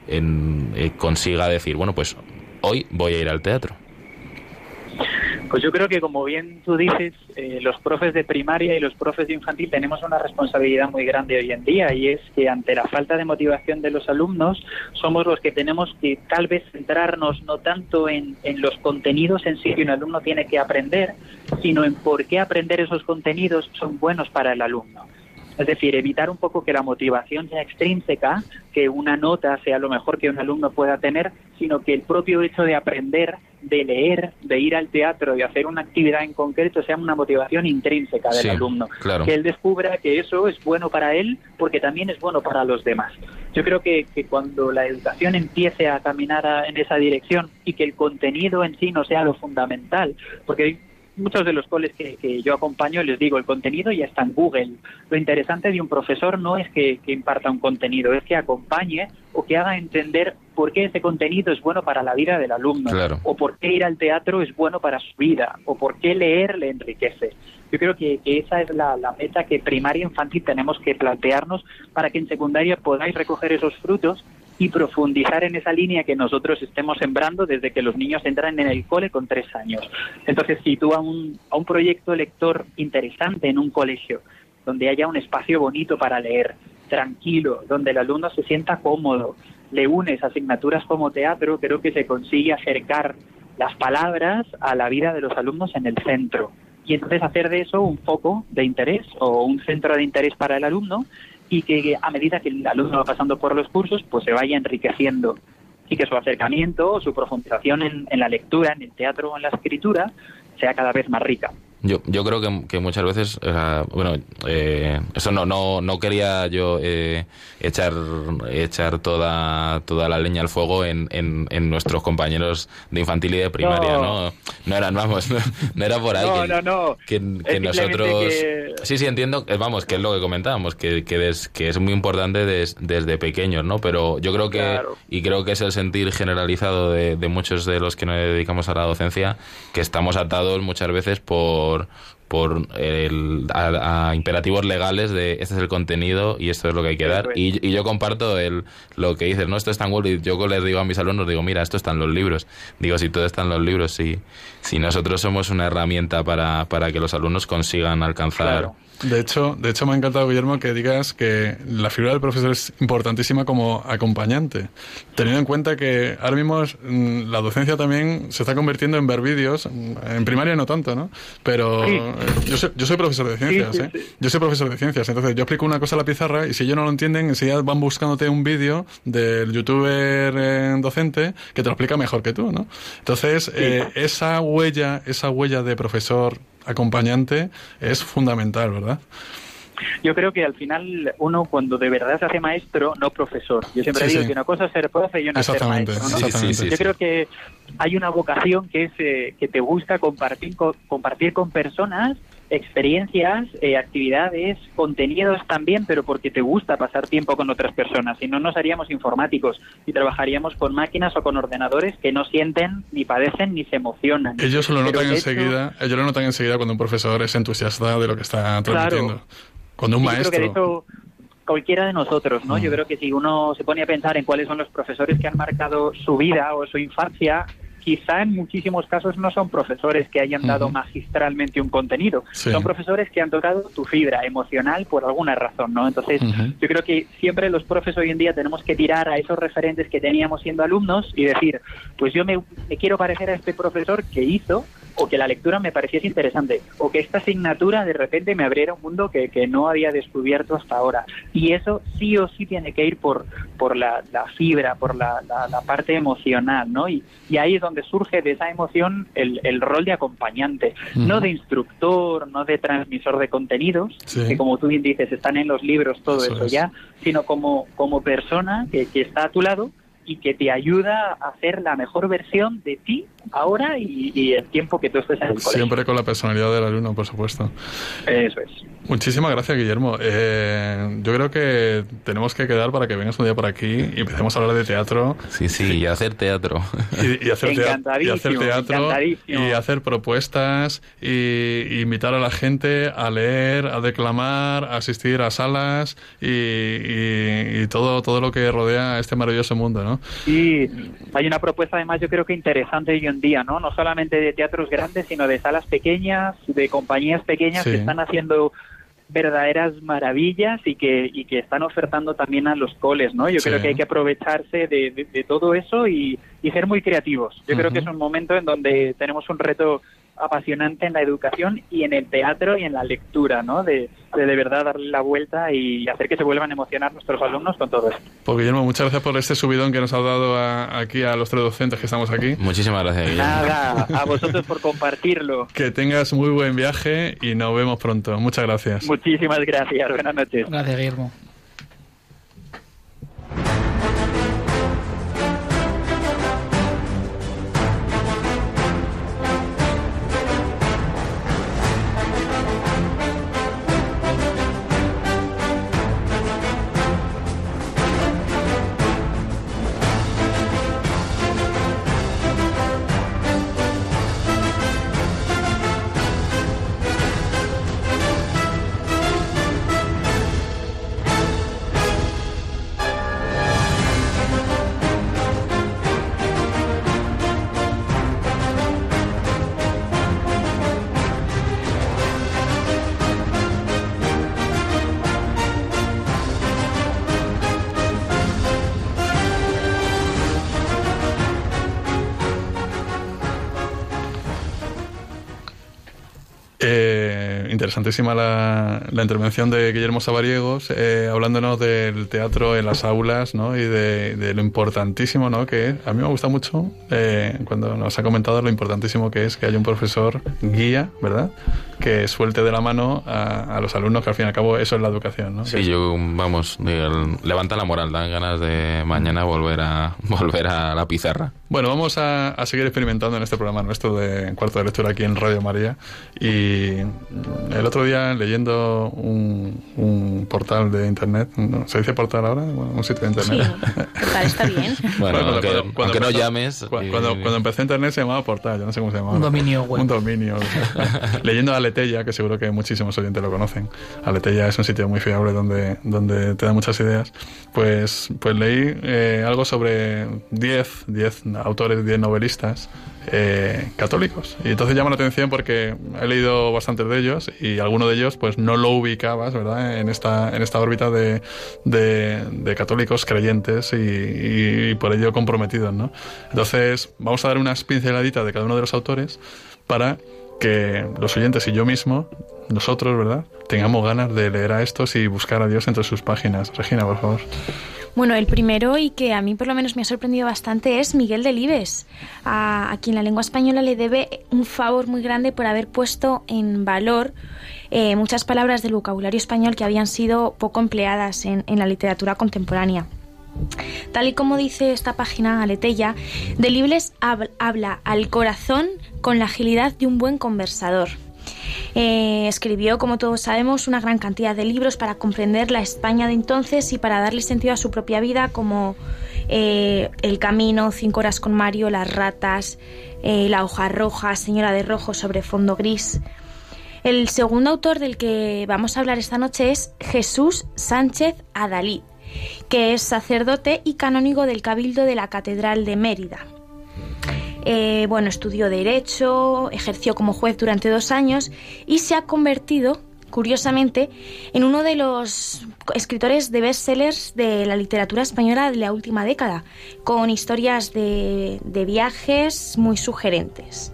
eh, consiga decir, bueno, pues hoy voy a ir al teatro. Pues yo creo que, como bien tú dices, eh, los profes de primaria y los profes de infantil tenemos una responsabilidad muy grande hoy en día y es que ante la falta de motivación de los alumnos somos los que tenemos que tal vez centrarnos no tanto en, en los contenidos en sí que un alumno tiene que aprender, sino en por qué aprender esos contenidos son buenos para el alumno. Es decir, evitar un poco que la motivación sea extrínseca, que una nota sea lo mejor que un alumno pueda tener, sino que el propio hecho de aprender de leer, de ir al teatro, de hacer una actividad en concreto, sea una motivación intrínseca del Sí, alumno. claro. Que él descubra que eso es bueno para él porque también es bueno para los demás. Yo creo que, que cuando la educación empiece a caminar a- en esa dirección y que el contenido en sí no sea lo fundamental, porque muchos de los coles que, que yo acompaño les digo, el contenido ya está en Google. Lo interesante de un profesor no es que, que imparta un contenido, es que acompañe o que haga entender por qué ese contenido es bueno para la vida del alumno, Claro. o por qué ir al teatro es bueno para su vida, o por qué leer le enriquece. Yo creo que, que esa es la, la meta que primaria infantil tenemos que plantearnos para que en secundaria podáis recoger esos frutos y profundizar en esa línea que nosotros estemos sembrando desde que los niños entran en el cole con tres años. Entonces, si tú a un, a un proyecto lector interesante en un colegio, donde haya un espacio bonito para leer, tranquilo, donde el alumno se sienta cómodo, le unes asignaturas como teatro, creo que se consigue acercar las palabras a la vida de los alumnos en el centro. Y entonces hacer de eso un foco de interés o un centro de interés para el alumno y que a medida que el alumno va pasando por los cursos, pues se vaya enriqueciendo y que su acercamiento, su profundización en, en la lectura, en el teatro o en la escritura sea cada vez más rica. Yo, yo creo que, que muchas veces, o sea, bueno, eh, eso no, no, no quería yo eh, echar, echar toda, toda la leña al fuego en, en, en nuestros compañeros de infantil y de primaria, ¿no? No. No, eran, vamos, no, no era por ahí. No, que, no, no. Que, Es que simplemente nosotros... que- Sí, sí, entiendo, eh, vamos, que es lo que comentábamos, que, que, des- que es muy importante des- desde pequeños, ¿no? Pero yo creo que, Claro. y creo que es el sentir generalizado de, de muchos de los que nos dedicamos a la docencia, que estamos atados muchas veces por por el, a, a imperativos legales de este es el contenido y esto es lo que hay que dar y, y yo comparto el lo que dices no esto está en Word y yo les digo a mis alumnos digo mira esto está en los libros digo si todo está en los libros si si nosotros somos una herramienta para, para que los alumnos consigan alcanzar Claro. De hecho, de hecho me ha encantado, Guillermo, que digas que la figura del profesor es importantísima como acompañante, teniendo en cuenta que ahora mismo mm, la docencia también se está convirtiendo en ver vídeos, mm, en primaria no tanto, ¿no? Pero Sí. eh, yo, soy, yo soy profesor de ciencias, sí, ¿eh? Yo soy profesor de ciencias, entonces yo explico una cosa a la pizarra y si ellos no lo entienden, enseguida van buscándote un vídeo del youtuber eh, docente que te lo explica mejor que tú, ¿no? Entonces, eh, esa huella, esa huella de profesor acompañante es fundamental, ¿verdad? Yo creo que al final uno cuando de verdad se hace maestro, no profesor. Yo siempre Sí, digo sí. que una cosa es ser profe y una es ser Exactamente, maestro. ¿no? Sí, sí, exactamente. sí, Yo creo que hay una vocación que es eh, que te busca compartir con, compartir con personas experiencias, eh, actividades, contenidos también, pero porque te gusta pasar tiempo con otras personas. Si no, nos haríamos informáticos y trabajaríamos con máquinas o con ordenadores que no sienten, ni padecen, ni se emocionan. Ellos lo notan de hecho, enseguida, ellos lo notan enseguida cuando un profesor es entusiasta de lo que está transmitiendo. Cuando un Yo creo que de maestro. hecho cualquiera de nosotros, ¿no? Yo creo que si uno se pone a pensar en cuáles son los profesores que han marcado su vida o su infancia, quizá en muchísimos casos no son profesores que hayan dado magistralmente un contenido, Sí. son profesores que han tocado tu fibra emocional por alguna razón, ¿no? Entonces, yo creo que siempre los profes hoy en día tenemos que tirar a esos referentes que teníamos siendo alumnos y decir, pues yo me, me quiero parecer a este profesor que hizo o que la lectura me pareciese interesante o que esta asignatura de repente me abriera un mundo que, que no había descubierto hasta ahora. Y eso sí o sí tiene que ir por, por la, la fibra, por la, la- la parte emocional, ¿no? Y, y ahí es donde surge de esa emoción el, el rol de acompañante, no de instructor, no de transmisor de contenidos, Sí. que como tú bien dices, están en los libros, todo Eso eso, es. ya, sino como, como persona que, que está a tu lado y que te ayuda a hacer la mejor versión de ti ahora y, y el tiempo que tú estés en el colegio. Siempre con la personalidad del alumno, por supuesto. Eso es. Muchísimas gracias, Guillermo. Eh, yo creo que tenemos que quedar para que vengas un día por aquí y empecemos a hablar de teatro sí sí y hacer teatro y, y hacer, tea- y Encantadísimo, hacer teatro encantadísimo. y hacer propuestas y, y invitar a la gente a leer, a declamar, a asistir a salas y, y- y todo, todo lo que rodea este maravilloso mundo, ¿no? Y hay una propuesta además yo creo que interesante hoy en día, ¿no? No solamente de teatros grandes, sino de salas pequeñas, de compañías pequeñas Sí. que están haciendo verdaderas maravillas y que, y que están ofertando también a los coles, ¿no? Yo Sí. creo que hay que aprovecharse de, de- de todo eso y, y ser muy creativos. Yo creo que es un momento en donde tenemos un reto apasionante en la educación y en el teatro y en la lectura, ¿no? De de, de verdad darle la vuelta y hacer que se vuelvan a emocionar nuestros alumnos con todo esto. Pues Guillermo, muchas gracias por este subidón que nos ha dado a- aquí a los tres docentes que estamos aquí. Muchísimas gracias, Guillermo. Nada, a vosotros por compartirlo. Que tengas muy buen viaje y nos vemos pronto. Muchas gracias. Muchísimas gracias, buenas noches. Gracias, Guillermo. Interesantísima la, intervención de Guillermo Sabariegos, eh, hablándonos del teatro en las aulas ¿no? y de, de lo importantísimo ¿no? que es. A mí me gusta mucho eh, cuando nos ha comentado lo importantísimo que es que haya un profesor guía, ¿verdad? Que suelte de la mano a, a los alumnos, que al fin y al cabo eso es la educación. ¿no? Sí, yo, vamos, el- levanta la moral, dan ganas de mañana volver a volver a la pizarra. Bueno, vamos a, a seguir experimentando en este programa nuestro de cuarto de lectura aquí en Radio María. Y el otro día leyendo un, un portal de internet, ¿no? ¿se dice portal ahora? Bueno, un sitio de Sí, internet. total, está bien. Bueno, Bueno, aunque, cuando- cuando aunque no empezó- llames. Cu- y- Cuando, cuando empecé internet se llamaba portal, yo no sé cómo se llamaba. Un dominio web. Un dominio. Leyendo Aleteya, que seguro que muchísimos oyentes lo conocen. Aleteya es un sitio muy fiable donde, donde te da muchas ideas. Pues, pues leí eh, algo sobre 10, 10 autores, 10 novelistas eh, católicos. Y entonces llama la atención porque he leído bastantes de ellos y alguno de ellos pues no lo ubicabas, ¿verdad? En esta, en esta órbita de, de, de católicos creyentes y, y- y por ello comprometidos, ¿no? Entonces vamos a dar unas pinceladitas de cada uno de los autores para que los oyentes y yo mismo, nosotros, ¿verdad? Tengamos ganas de leer a estos y buscar a Dios entre sus páginas. Regina, por favor. Bueno, el primero y que a mí por lo menos me ha sorprendido bastante es Miguel Delibes, a, a quien la lengua española le debe un favor muy grande por haber puesto en valor eh, muchas palabras del vocabulario español que habían sido poco empleadas en, en la literatura contemporánea. Tal y como dice esta página Aleteya, Delibes hab- habla al corazón con la agilidad de un buen conversador. Eh, escribió, como todos sabemos, una gran cantidad de libros para comprender la España de entonces y para darle sentido a su propia vida, como eh, El Camino, Cinco Horas con Mario, Las Ratas, eh, La Hoja Roja, Señora de Rojo sobre fondo gris. El segundo autor del que vamos a hablar esta noche es Jesús Sánchez Adalid, que es sacerdote y canónigo del Cabildo de la Catedral de Mérida. Eh, bueno, estudió Derecho, ejerció como juez durante dos años y se ha convertido, curiosamente, en uno de los escritores de bestsellers de la literatura española de la última década, con historias de, viajes muy sugerentes.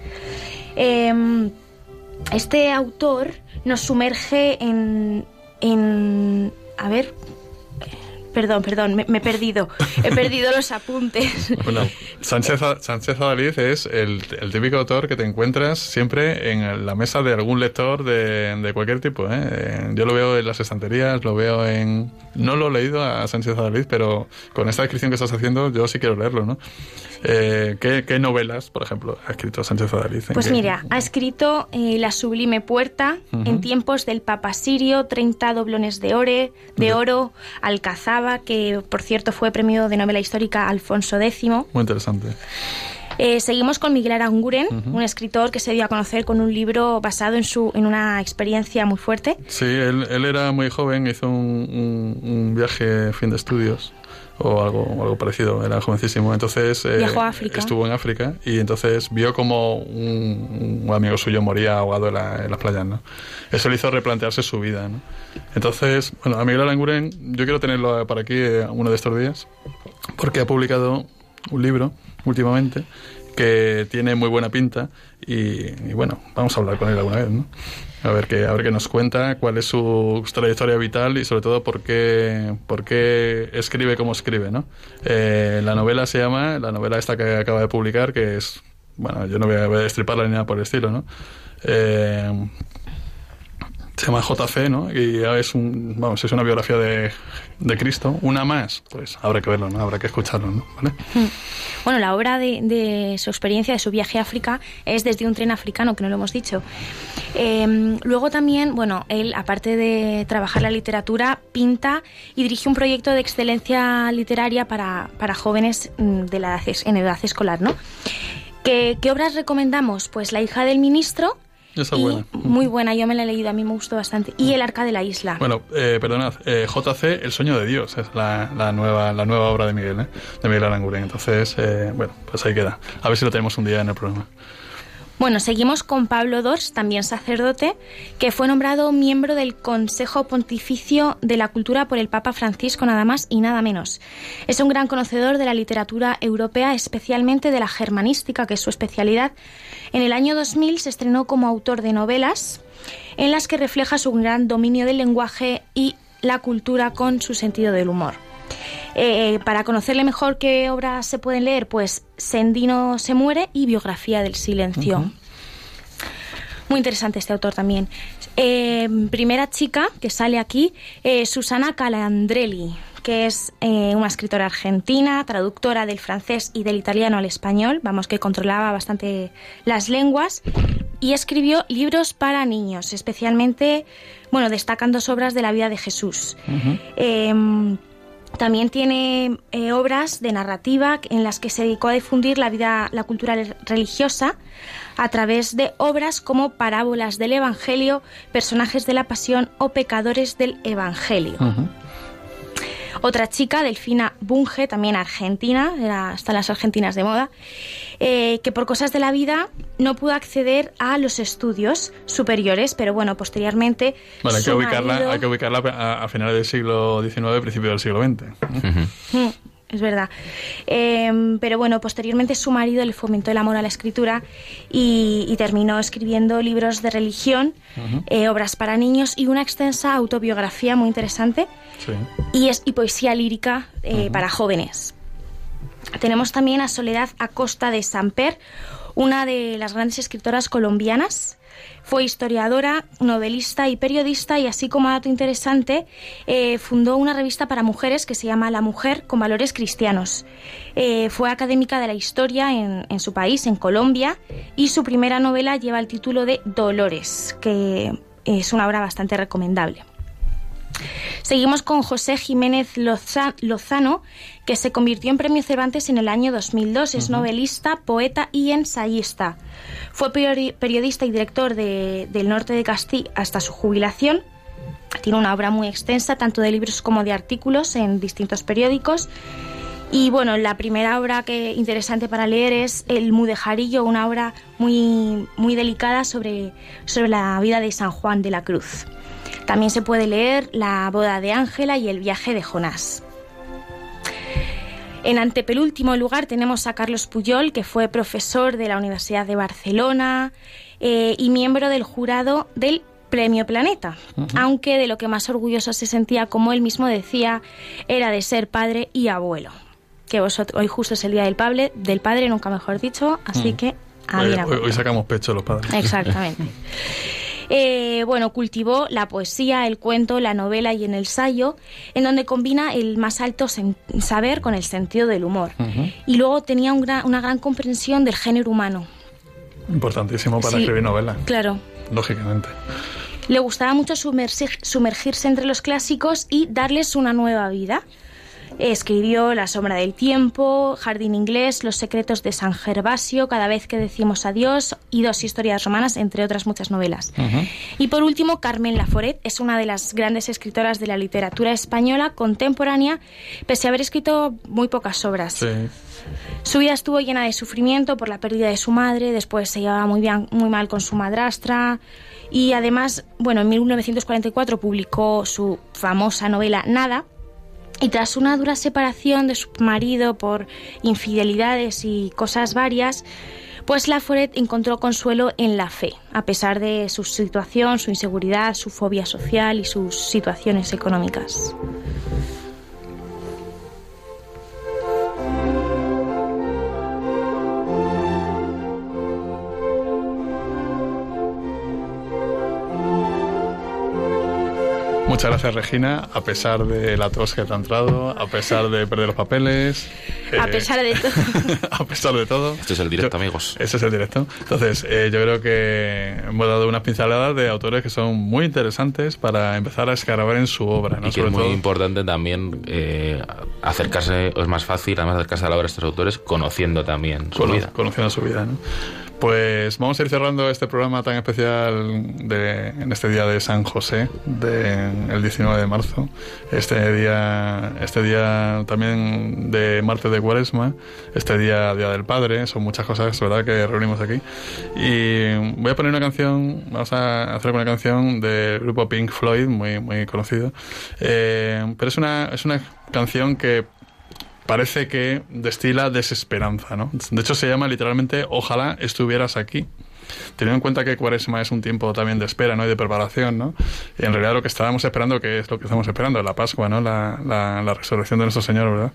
Em, este autor nos sumerge en, en a ver, perdón, perdón, me, me he perdido, he perdido los apuntes. Bueno, Sánchez, Sánchez Adalid es el, el típico autor que te encuentras siempre en la mesa de algún lector de, de cualquier tipo. ¿eh? Eh, Yo lo veo en las estanterías, lo veo en... No lo he leído a Sánchez Adalid, pero con esta descripción que estás haciendo yo sí quiero leerlo, ¿no? Eh, ¿qué, qué novelas, por ejemplo, ha escrito Sánchez Adalid? ¿En Pues qué- mira, ha escrito eh, La Sublime Puerta, Ujú. En tiempos del Papa Sirio, 30 doblones de, ore, de oro, Alcazaba, que por cierto fue premio de novela histórica Alfonso X. Muy interesante. Eh, seguimos con Miguel Aranguren, Ujú. un escritor que se dio a conocer con un libro basado en, su, en una experiencia muy fuerte. Sí, él, él era muy joven, hizo un, un- un viaje fin de estudios o algo, o algo parecido, era jovencísimo. Entonces eh, Viajó a África. estuvo en África y entonces vio como un, un amigo suyo moría ahogado en, la- en las playas. ¿no? Eso le hizo replantearse su vida. ¿no? Entonces, bueno, a Miguel Aranguren, yo quiero tenerlo para aquí eh, uno de estos días porque ha publicado un libro últimamente que tiene muy buena pinta y, y bueno, vamos a hablar con él alguna vez, ¿no? A ver qué, a ver qué nos cuenta, cuál es su trayectoria vital y sobre todo por qué, por qué escribe como escribe, ¿no? Eh, la novela se llama, la novela esta que acaba de publicar, que es, bueno, yo no voy a, voy a destriparla ni nada por el estilo, ¿no? Eh, se llama JC, ¿no? Y es un, vamos, es una biografía de, de Cristo, una más, pues habrá que verlo, ¿no? Habrá que escucharlo, ¿no? ¿Vale? Bueno, la obra de, su experiencia, de su viaje a África, es desde un tren africano, que no lo hemos dicho. Eh, luego también, bueno, él, aparte de trabajar la literatura, pinta y dirige un proyecto de excelencia literaria para, para jóvenes mm, de la edad, en edad escolar, ¿no? ¿Qué, qué obras recomendamos? Pues La hija del ministro. Esa y- buena. Muy buena, yo me la he leído, a mí me gustó bastante. Y El arca de la isla. Bueno, eh, perdonad, eh, JC, El sueño de Dios, es la, la nueva, la nueva obra de Miguel, ¿eh? de Miguel Aranguren. Entonces, eh, bueno, pues ahí queda. A ver si lo tenemos un día en el programa. Bueno, seguimos con Pablo Dors, también sacerdote, que fue nombrado miembro del Consejo Pontificio de la Cultura por el Papa Francisco, nada más y nada menos. Es un gran conocedor de la literatura europea, especialmente de la germanística, que es su especialidad. En el año 2000 se estrenó como autor de novelas en las que refleja su gran dominio del lenguaje y la cultura con su sentido del humor. Eh, para conocerle mejor qué obras se pueden leer, pues Sendino se muere y Biografía del silencio. Muy interesante este autor también. Eh, primera chica que sale aquí, eh, Susana Calandrelli, que es eh, una escritora argentina, traductora del francés y del italiano al español, vamos, que controlaba bastante las lenguas, y escribió libros para niños, especialmente, bueno, destacan dos obras de la vida de Jesús. Em, también tiene eh, obras de narrativa en las que se dedicó a difundir la vida, la cultura re- religiosa a través de obras como Parábolas del Evangelio, Personajes de la Pasión o Pecadores del Evangelio. Otra chica, Delfina Bunge, también argentina, era, están las argentinas de moda, eh, que por cosas de la vida no pudo acceder a los estudios superiores, pero bueno, posteriormente. Bueno, hay que su ubicarla, marido- hay que ubicarla a, a finales del siglo XIX, principio del siglo XX. Mm, Es verdad. Eh, pero bueno, posteriormente su marido le fomentó el amor a la escritura y, y terminó escribiendo libros de religión, eh, obras para niños y una extensa autobiografía muy interesante Sí. y, es, y poesía lírica eh, para jóvenes. Tenemos también a Soledad Acosta de Samper, una de las grandes escritoras colombianas. Fue historiadora, novelista y periodista y así como dato interesante, eh, fundó una revista para mujeres que se llama La Mujer con Valores Cristianos. Eh, fue académica de la historia en, en su país, en Colombia, y su primera novela lleva el título de Dolores, que es una obra bastante recomendable. Seguimos con José Jiménez Loza- Lozano, que se convirtió en Premio Cervantes en el año 2002. Es novelista, poeta y ensayista. Fue peri- periodista y director de- del norte de Castilla hasta su jubilación. Tiene una obra muy extensa, tanto de libros como de artículos en distintos periódicos. Y bueno, la primera obra que interesante para leer es El Mudejarillo, una obra muy, muy delicada sobre, sobre la vida de San Juan de la Cruz. También se puede leer La boda de Ángela y El viaje de Jonás. En antepenúltimo lugar tenemos a Carlos Puyol, que fue profesor de la Universidad de Barcelona eh, y miembro del jurado del Premio Planeta, aunque de lo que más orgulloso se sentía, como él mismo decía, era de ser padre y abuelo. Que vosotros, hoy justo es el día del padre, del padre nunca mejor dicho, así que a Hoy, a hoy- sacamos pecho los padres. Exactamente. Eh, bueno, cultivó la poesía, el cuento, la novela y el ensayo, en donde combina el más alto saber con el sentido del humor. Y luego tenía un gran- una gran comprensión del género humano. Importantísimo para Sí. escribir novela, Claro. lógicamente. Le gustaba mucho sumergirse entre los clásicos y darles una nueva vida. Escribió La sombra del tiempo, Jardín inglés, Los secretos de San Gervasio, Cada vez que decimos adiós y dos historias romanas, entre otras muchas novelas. Y por último, Carmen Laforet es una de las grandes escritoras de la literatura española contemporánea, pese a haber escrito muy pocas obras. Sí. Su vida estuvo llena de sufrimiento por la pérdida de su madre, después se llevaba muy, bien, muy mal con su madrastra y además, bueno, en 1944 publicó su famosa novela Nada Y tras una dura separación de su marido por infidelidades y cosas varias, pues Laforet encontró consuelo en la fe, a pesar de su situación, su inseguridad, su fobia social y sus situaciones económicas. Muchas gracias, Regina, a pesar de la tos que te ha entrado, a pesar de perder los papeles. A eh, pesar de todo. a pesar de todo. Este es el directo, Yo- amigos. Ese es el directo. Entonces, eh, yo creo que hemos dado unas pinceladas de autores que son muy interesantes para empezar a escarabar en su obra. ¿no? Y que Sobre es muy todo, importante también eh, acercarse, o es más fácil además acercarse a la obra de estos autores conociendo también su cono- vida. conociendo su vida. ¿no? Pues vamos a ir cerrando este programa tan especial de, en este día de San José, de, el 19 de marzo. Este día, este día también de martes de Cuaresma, este día Día del Padre, son muchas cosas, ¿verdad?, que reunimos aquí. Y voy a poner una canción, vamos a hacer una canción del grupo Pink Floyd, muy, muy conocido. Eh, pero es una, es una canción que parece que destila desesperanza, ¿no? De hecho, se llama literalmente Ojalá estuvieras aquí. Teniendo en cuenta que Cuaresma es un tiempo también de espera, ¿no? Y de preparación, ¿no? Y en realidad lo que estábamos esperando, que es lo que estamos esperando, la Pascua, ¿no? La, resurrección de nuestro Señor, ¿verdad?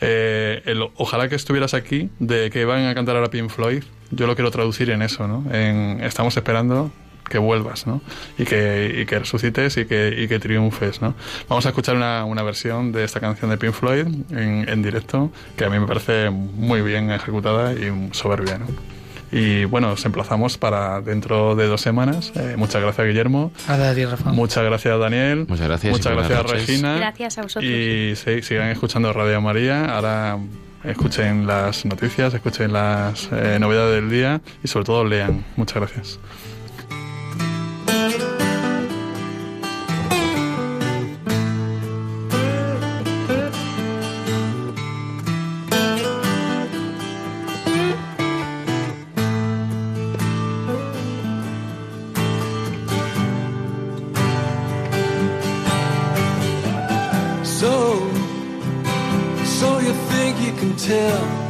Eh, Ojalá que estuvieras aquí, de que van a cantar ahora Pink Floyd, yo lo quiero traducir en eso, ¿no? Estamos esperando que vuelvas, ¿no? Y que, y que resucites y que, y que triunfes, ¿no? Vamos a escuchar una, una versión de esta canción de Pink Floyd en, en directo, que a mí me parece muy bien ejecutada y soberbia, ¿no? Y bueno, os emplazamos para dentro de dos semanas. Eh, muchas gracias, Guillermo. A ti, Rafa. Muchas gracias, Daniel. Muchas gracias Muchas gracias. Regina. Gracias a vosotros. Y sí, sigan escuchando Radio María. Ahora escuchen las noticias, escuchen las eh, novedades del día y sobre todo lean. Muchas gracias. Can tell